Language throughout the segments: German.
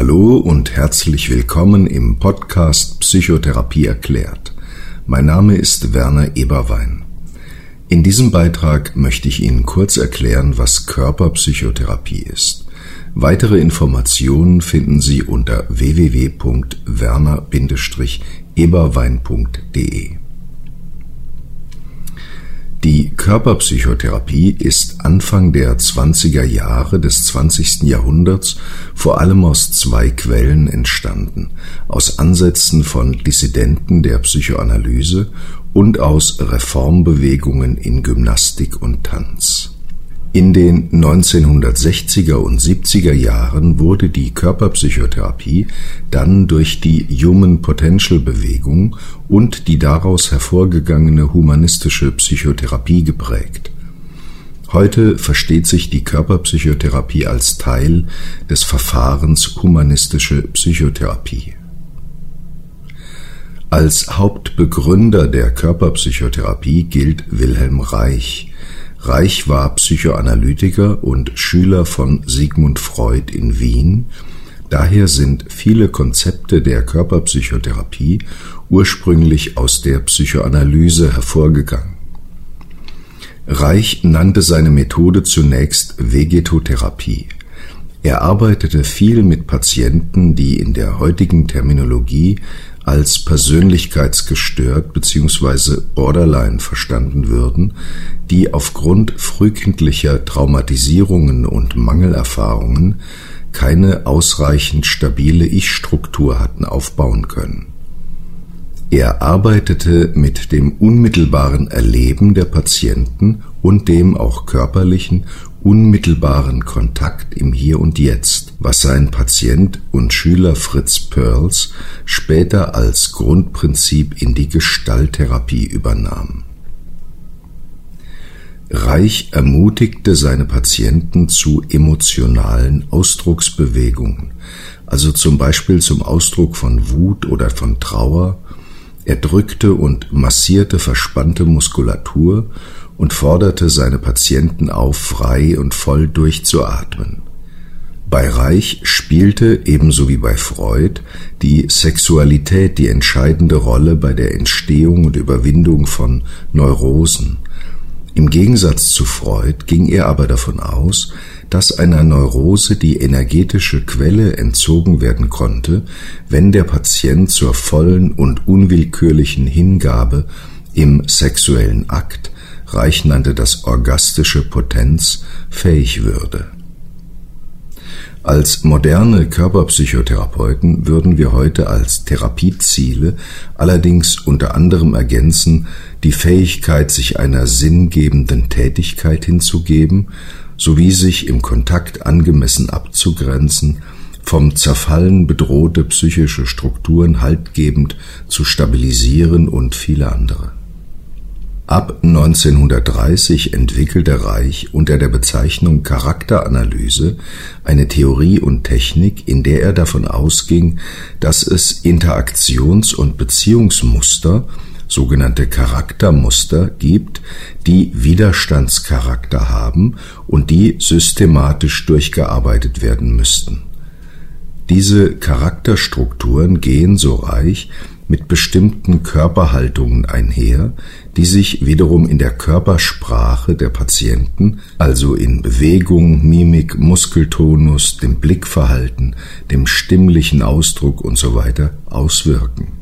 Hallo und herzlich willkommen im Podcast Psychotherapie erklärt. Mein Name ist Werner Eberwein. In diesem Beitrag möchte ich Ihnen kurz erklären, was Körperpsychotherapie ist. Weitere Informationen finden Sie unter www.werner-eberwein.de. Die Körperpsychotherapie ist Anfang der 20er Jahre des 20. Jahrhunderts vor allem aus zwei Quellen entstanden, aus Ansätzen von Dissidenten der Psychoanalyse und aus Reformbewegungen in Gymnastik und Tanz. In den 1960er und 70er Jahren wurde die Körperpsychotherapie dann durch die Human Potential Bewegung und die daraus hervorgegangene humanistische Psychotherapie geprägt. Heute versteht sich die Körperpsychotherapie als Teil des Verfahrens humanistische Psychotherapie. Als Hauptbegründer der Körperpsychotherapie gilt Wilhelm Reich, Reich war Psychoanalytiker und Schüler von Sigmund Freud in Wien, daher sind viele Konzepte der Körperpsychotherapie ursprünglich aus der Psychoanalyse hervorgegangen. Reich nannte seine Methode zunächst Vegetotherapie. Er arbeitete viel mit Patienten, die in der heutigen Terminologie als persönlichkeitsgestört bzw. borderline verstanden würden, die aufgrund frühkindlicher Traumatisierungen und Mangelerfahrungen keine ausreichend stabile Ich-Struktur hatten aufbauen können. Er arbeitete mit dem unmittelbaren Erleben der Patienten und dem auch körperlichen unmittelbaren Kontakt im Hier und Jetzt, was sein Patient und Schüler Fritz Perls später als Grundprinzip in die Gestalttherapie übernahm. Reich ermutigte seine Patienten zu emotionalen Ausdrucksbewegungen, also zum Beispiel zum Ausdruck von Wut oder von Trauer, er drückte und massierte verspannte Muskulatur und forderte seine Patienten auf, frei und voll durchzuatmen. Bei Reich spielte, ebenso wie bei Freud, die Sexualität die entscheidende Rolle bei der Entstehung und Überwindung von Neurosen. Im Gegensatz zu Freud ging er aber davon aus, dass einer Neurose die energetische Quelle entzogen werden konnte, wenn der Patient zur vollen und unwillkürlichen Hingabe im sexuellen Akt Reich nannte das orgastische Potenz, fähig würde. Als moderne Körperpsychotherapeuten würden wir heute als Therapieziele allerdings unter anderem ergänzen die Fähigkeit, sich einer sinngebenden Tätigkeit hinzugeben, sowie sich im Kontakt angemessen abzugrenzen, vom Zerfallen bedrohte psychische Strukturen haltgebend zu stabilisieren und viele andere. Ab 1930 entwickelte Reich unter der Bezeichnung Charakteranalyse eine Theorie und Technik, in der er davon ausging, dass es Interaktions- und Beziehungsmuster, sogenannte Charaktermuster, gibt, die Widerstandscharakter haben und die systematisch durchgearbeitet werden müssten. Diese Charakterstrukturen gehen, so reich, mit bestimmten Körperhaltungen einher, die sich wiederum in der Körpersprache der Patienten, also in Bewegung, Mimik, Muskeltonus, dem Blickverhalten, dem stimmlichen Ausdruck usw. So auswirken.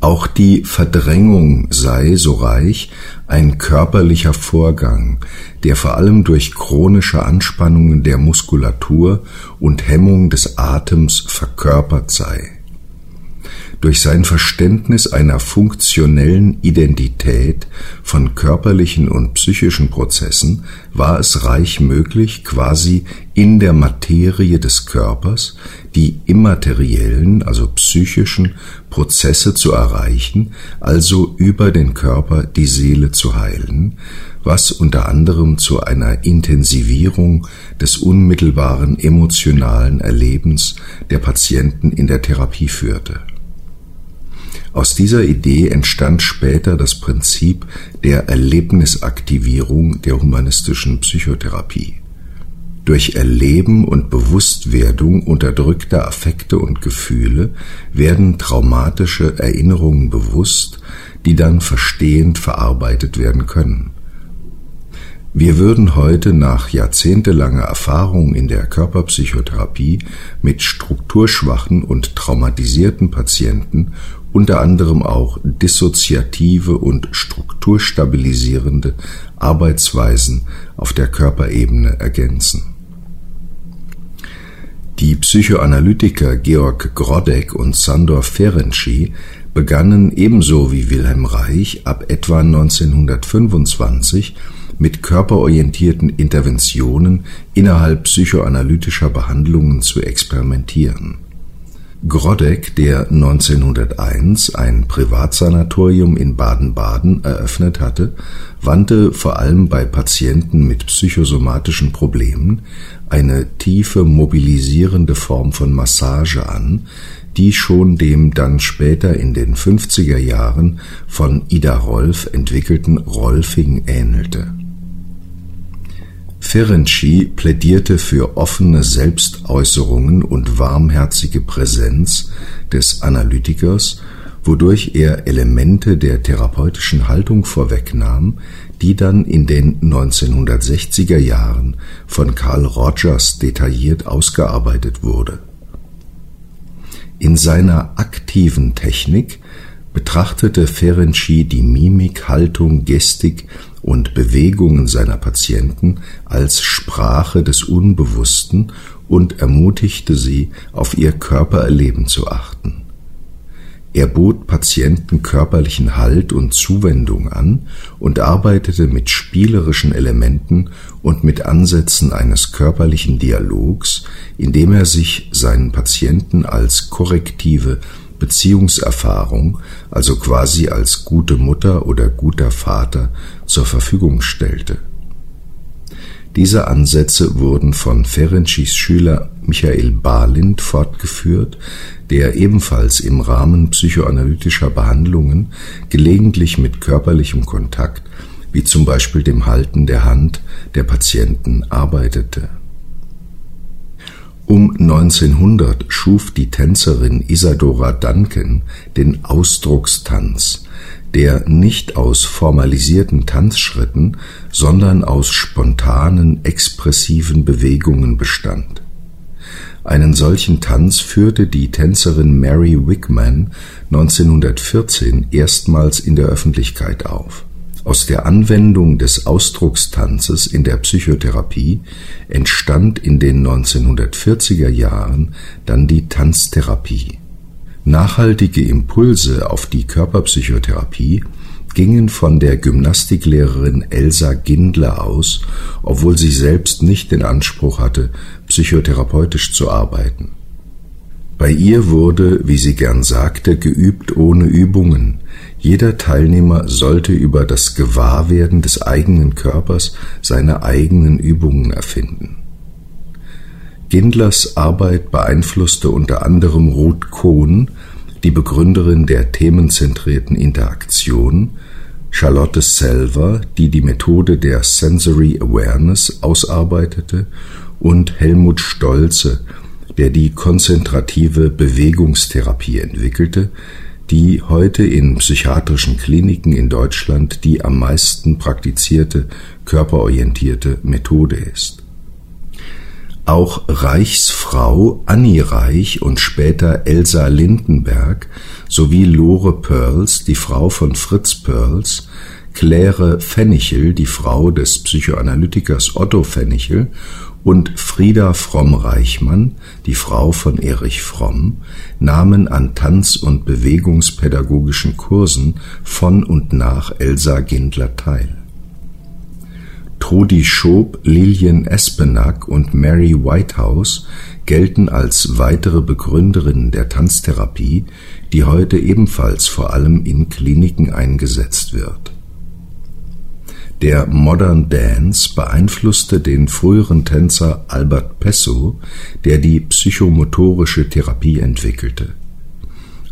Auch die Verdrängung sei, so reich, ein körperlicher Vorgang, der vor allem durch chronische Anspannungen der Muskulatur und Hemmung des Atems verkörpert sei. Durch sein Verständnis einer funktionellen Identität von körperlichen und psychischen Prozessen war es reich möglich, quasi in der Materie des Körpers die immateriellen, also psychischen Prozesse zu erreichen, also über den Körper die Seele zu heilen, was unter anderem zu einer Intensivierung des unmittelbaren emotionalen Erlebens der Patienten in der Therapie führte. Aus dieser Idee entstand später das Prinzip der Erlebnisaktivierung der humanistischen Psychotherapie. Durch Erleben und Bewusstwerdung unterdrückter Affekte und Gefühle werden traumatische Erinnerungen bewusst, die dann verstehend verarbeitet werden können. Wir würden heute nach jahrzehntelanger Erfahrung in der Körperpsychotherapie mit strukturschwachen und traumatisierten Patienten unter anderem auch dissoziative und strukturstabilisierende Arbeitsweisen auf der Körperebene ergänzen. Die Psychoanalytiker Georg Grodek und Sandor Ferenczi begannen ebenso wie Wilhelm Reich ab etwa 1925 mit körperorientierten Interventionen innerhalb psychoanalytischer Behandlungen zu experimentieren. Grodek, der 1901 ein Privatsanatorium in Baden-Baden eröffnet hatte, wandte vor allem bei Patienten mit psychosomatischen Problemen eine tiefe mobilisierende Form von Massage an, die schon dem dann später in den 50er Jahren von Ida Rolf entwickelten Rolfing ähnelte. Ferenczi plädierte für offene Selbstäußerungen und warmherzige Präsenz des Analytikers, wodurch er Elemente der therapeutischen Haltung vorwegnahm, die dann in den 1960er Jahren von Carl Rogers detailliert ausgearbeitet wurde. In seiner aktiven Technik betrachtete Ferenczi die Mimik, Haltung, Gestik und Bewegungen seiner Patienten als Sprache des Unbewussten und ermutigte sie, auf ihr Körpererleben zu achten. Er bot Patienten körperlichen Halt und Zuwendung an und arbeitete mit spielerischen Elementen und mit Ansätzen eines körperlichen Dialogs, indem er sich seinen Patienten als korrektive Beziehungserfahrung, also quasi als gute Mutter oder guter Vater, zur Verfügung stellte. Diese Ansätze wurden von Ferencis Schüler Michael Balind fortgeführt, der ebenfalls im Rahmen psychoanalytischer Behandlungen gelegentlich mit körperlichem Kontakt, wie zum Beispiel dem Halten der Hand der Patienten, arbeitete. Um 1900 schuf die Tänzerin Isadora Duncan den Ausdruckstanz, der nicht aus formalisierten Tanzschritten, sondern aus spontanen, expressiven Bewegungen bestand. Einen solchen Tanz führte die Tänzerin Mary Wickman 1914 erstmals in der Öffentlichkeit auf aus der Anwendung des Ausdruckstanzes in der Psychotherapie entstand in den 1940er Jahren dann die Tanztherapie. Nachhaltige Impulse auf die Körperpsychotherapie gingen von der Gymnastiklehrerin Elsa Gindler aus, obwohl sie selbst nicht den Anspruch hatte, psychotherapeutisch zu arbeiten. Bei ihr wurde, wie sie gern sagte, geübt ohne Übungen, jeder Teilnehmer sollte über das Gewahrwerden des eigenen Körpers seine eigenen Übungen erfinden. Gindlers Arbeit beeinflusste unter anderem Ruth Kohn, die Begründerin der themenzentrierten Interaktion, Charlotte Selver, die die Methode der Sensory Awareness ausarbeitete, und Helmut Stolze, der die konzentrative Bewegungstherapie entwickelte, die heute in psychiatrischen Kliniken in Deutschland die am meisten praktizierte körperorientierte Methode ist. Auch Reichsfrau Annie Reich und später Elsa Lindenberg sowie Lore Pearls, die Frau von Fritz Pearls, Claire Fennichel, die Frau des Psychoanalytikers Otto Fennichel und Frieda Fromm-Reichmann, die Frau von Erich Fromm, nahmen an Tanz- und Bewegungspädagogischen Kursen von und nach Elsa Gindler teil. Trudi Schob, Lillian Espenack und Mary Whitehouse gelten als weitere Begründerinnen der Tanztherapie, die heute ebenfalls vor allem in Kliniken eingesetzt wird der Modern Dance beeinflusste den früheren Tänzer Albert Pesso, der die psychomotorische Therapie entwickelte.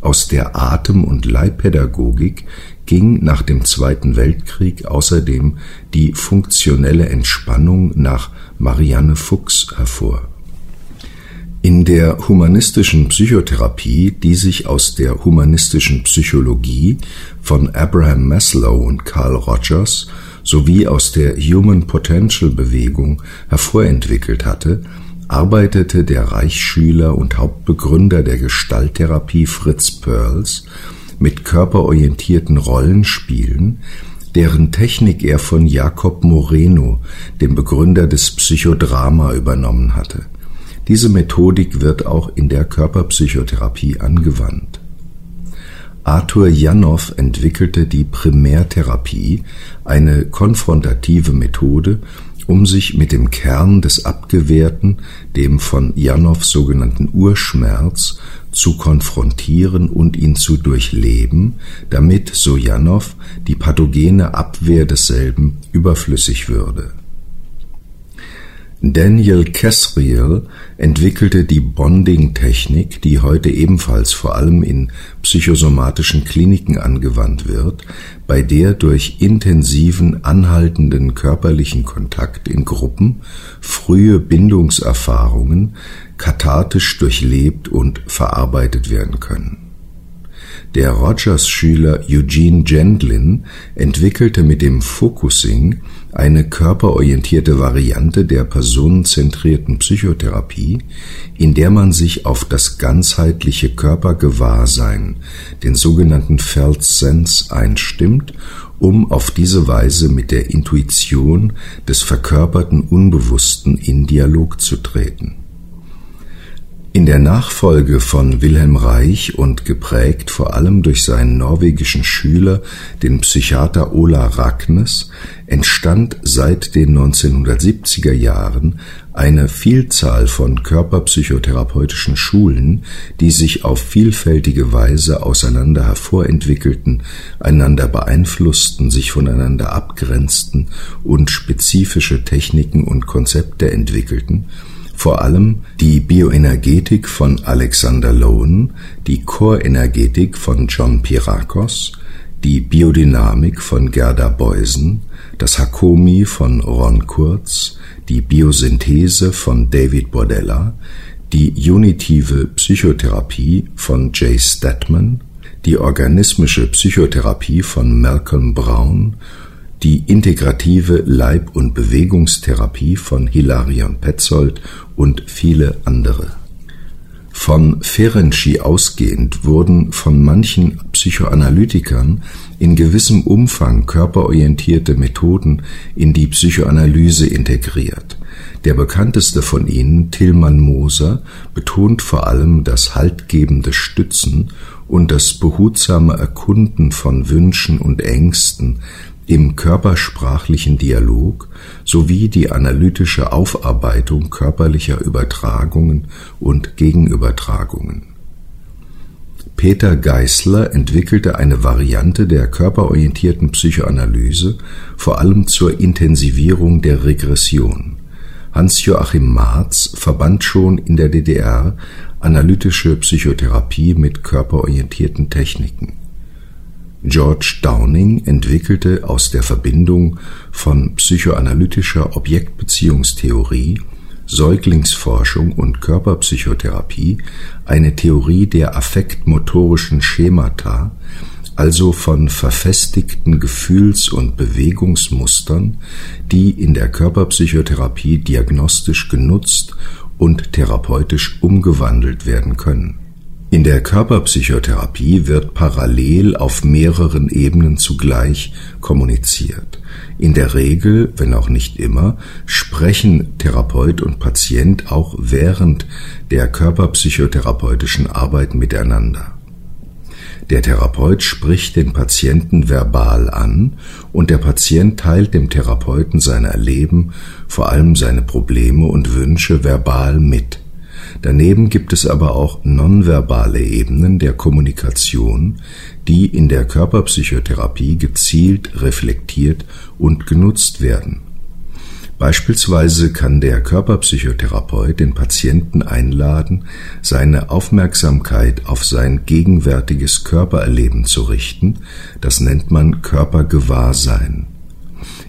Aus der Atem- und Leihpädagogik ging nach dem Zweiten Weltkrieg außerdem die funktionelle Entspannung nach Marianne Fuchs hervor. In der humanistischen Psychotherapie, die sich aus der humanistischen Psychologie von Abraham Maslow und Carl Rogers sowie aus der Human Potential Bewegung hervorentwickelt hatte, arbeitete der Reichsschüler und Hauptbegründer der Gestalttherapie Fritz Perls mit körperorientierten Rollenspielen, deren Technik er von Jacob Moreno, dem Begründer des Psychodrama, übernommen hatte. Diese Methodik wird auch in der Körperpsychotherapie angewandt. Arthur Janov entwickelte die Primärtherapie, eine konfrontative Methode, um sich mit dem Kern des Abgewehrten, dem von Janov sogenannten Urschmerz, zu konfrontieren und ihn zu durchleben, damit, so Janov, die pathogene Abwehr desselben überflüssig würde Daniel Casriel entwickelte die Bonding-Technik, die heute ebenfalls vor allem in psychosomatischen Kliniken angewandt wird, bei der durch intensiven, anhaltenden körperlichen Kontakt in Gruppen frühe Bindungserfahrungen kathartisch durchlebt und verarbeitet werden können der Rogers-Schüler Eugene Gendlin entwickelte mit dem Focusing eine körperorientierte Variante der personenzentrierten Psychotherapie, in der man sich auf das ganzheitliche Körpergewahrsein, den sogenannten Felt Sense, einstimmt, um auf diese Weise mit der Intuition des verkörperten Unbewussten in Dialog zu treten in der Nachfolge von Wilhelm Reich und geprägt vor allem durch seinen norwegischen Schüler, den Psychiater Ola Ragnes, entstand seit den 1970er Jahren eine Vielzahl von körperpsychotherapeutischen Schulen, die sich auf vielfältige Weise auseinander hervorentwickelten, einander beeinflussten, sich voneinander abgrenzten und spezifische Techniken und Konzepte entwickelten, vor allem die Bioenergetik von Alexander Lowen, die Chorenergetik von John Pirakos, die Biodynamik von Gerda Beusen, das Hakomi von Ron Kurz, die Biosynthese von David Bordella, die unitive Psychotherapie von Jay Statman, die organismische Psychotherapie von Malcolm Brown die integrative Leib- und Bewegungstherapie von Hilarion Petzold und viele andere. Von Ferenczi ausgehend wurden von manchen Psychoanalytikern in gewissem Umfang körperorientierte Methoden in die Psychoanalyse integriert. Der bekannteste von ihnen, Tillmann Moser, betont vor allem das haltgebende Stützen und das behutsame Erkunden von Wünschen und Ängsten, im körpersprachlichen Dialog sowie die analytische Aufarbeitung körperlicher Übertragungen und Gegenübertragungen. Peter Geißler entwickelte eine Variante der körperorientierten Psychoanalyse vor allem zur Intensivierung der Regression. Hans-Joachim Marz verband schon in der DDR analytische Psychotherapie mit körperorientierten Techniken George Downing entwickelte aus der Verbindung von psychoanalytischer Objektbeziehungstheorie, Säuglingsforschung und Körperpsychotherapie eine Theorie der affektmotorischen Schemata, also von verfestigten Gefühls- und Bewegungsmustern, die in der Körperpsychotherapie diagnostisch genutzt und therapeutisch umgewandelt werden können in der Körperpsychotherapie wird parallel auf mehreren Ebenen zugleich kommuniziert. In der Regel, wenn auch nicht immer, sprechen Therapeut und Patient auch während der körperpsychotherapeutischen Arbeit miteinander. Der Therapeut spricht den Patienten verbal an und der Patient teilt dem Therapeuten sein Erleben, vor allem seine Probleme und Wünsche verbal mit. Daneben gibt es aber auch nonverbale Ebenen der Kommunikation, die in der Körperpsychotherapie gezielt reflektiert und genutzt werden. Beispielsweise kann der Körperpsychotherapeut den Patienten einladen, seine Aufmerksamkeit auf sein gegenwärtiges Körpererleben zu richten, das nennt man Körpergewahrsein.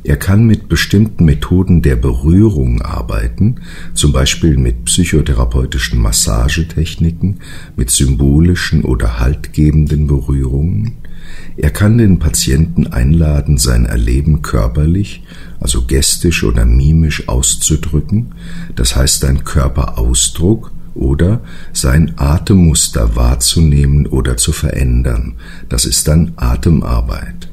Er kann mit bestimmten Methoden der Berührung arbeiten, zum Beispiel mit psychotherapeutischen Massagetechniken, mit symbolischen oder haltgebenden Berührungen. Er kann den Patienten einladen, sein Erleben körperlich, also gestisch oder mimisch auszudrücken, das heißt sein Körperausdruck oder sein Atemmuster wahrzunehmen oder zu verändern, das ist dann Atemarbeit.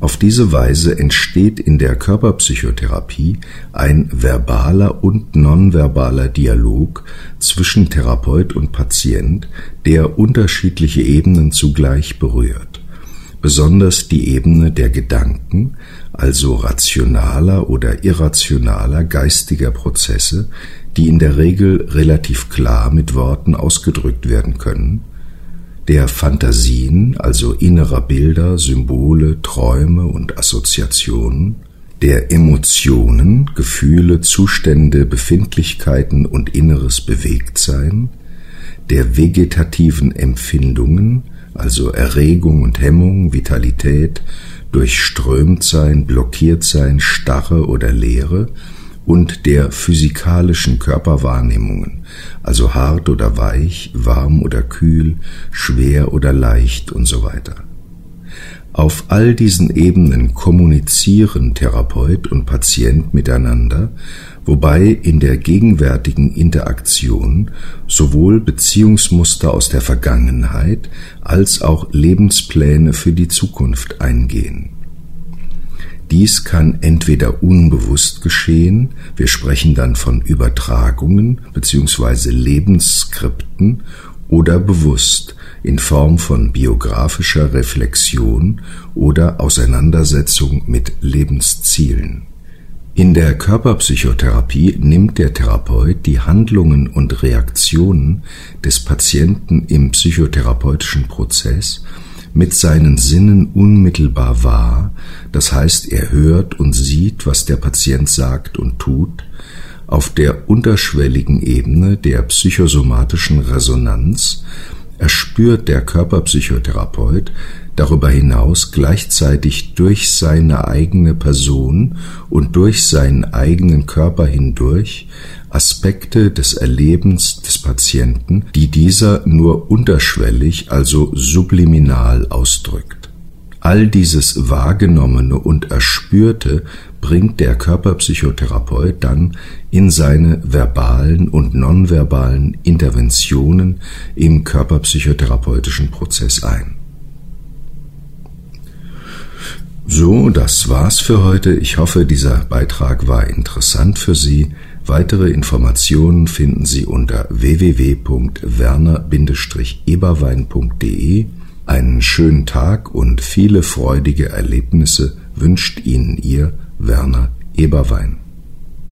Auf diese Weise entsteht in der Körperpsychotherapie ein verbaler und nonverbaler Dialog zwischen Therapeut und Patient, der unterschiedliche Ebenen zugleich berührt. Besonders die Ebene der Gedanken, also rationaler oder irrationaler geistiger Prozesse, die in der Regel relativ klar mit Worten ausgedrückt werden können, der Fantasien, also innerer Bilder, Symbole, Träume und Assoziationen, der Emotionen, Gefühle, Zustände, Befindlichkeiten und inneres Bewegtsein, der vegetativen Empfindungen, also Erregung und Hemmung, Vitalität, durchströmt sein, blockiert sein, Starre oder Leere, und der physikalischen Körperwahrnehmungen, also hart oder weich, warm oder kühl, schwer oder leicht und so weiter. Auf all diesen Ebenen kommunizieren Therapeut und Patient miteinander, wobei in der gegenwärtigen Interaktion sowohl Beziehungsmuster aus der Vergangenheit als auch Lebenspläne für die Zukunft eingehen. Dies kann entweder unbewusst geschehen, wir sprechen dann von Übertragungen bzw. Lebensskripten, oder bewusst in Form von biografischer Reflexion oder Auseinandersetzung mit Lebenszielen. In der Körperpsychotherapie nimmt der Therapeut die Handlungen und Reaktionen des Patienten im psychotherapeutischen Prozess mit seinen Sinnen unmittelbar wahr, das heißt er hört und sieht, was der Patient sagt und tut, auf der unterschwelligen Ebene der psychosomatischen Resonanz erspürt der Körperpsychotherapeut darüber hinaus gleichzeitig durch seine eigene Person und durch seinen eigenen Körper hindurch Aspekte des Erlebens des Patienten, die dieser nur unterschwellig, also subliminal ausdrückt. All dieses Wahrgenommene und Erspürte bringt der Körperpsychotherapeut dann in seine verbalen und nonverbalen Interventionen im körperpsychotherapeutischen Prozess ein. So, das war's für heute. Ich hoffe, dieser Beitrag war interessant für Sie. Weitere Informationen finden Sie unter www.werner-eberwein.de. Einen schönen Tag und viele freudige Erlebnisse wünscht Ihnen Ihr Werner Eberwein.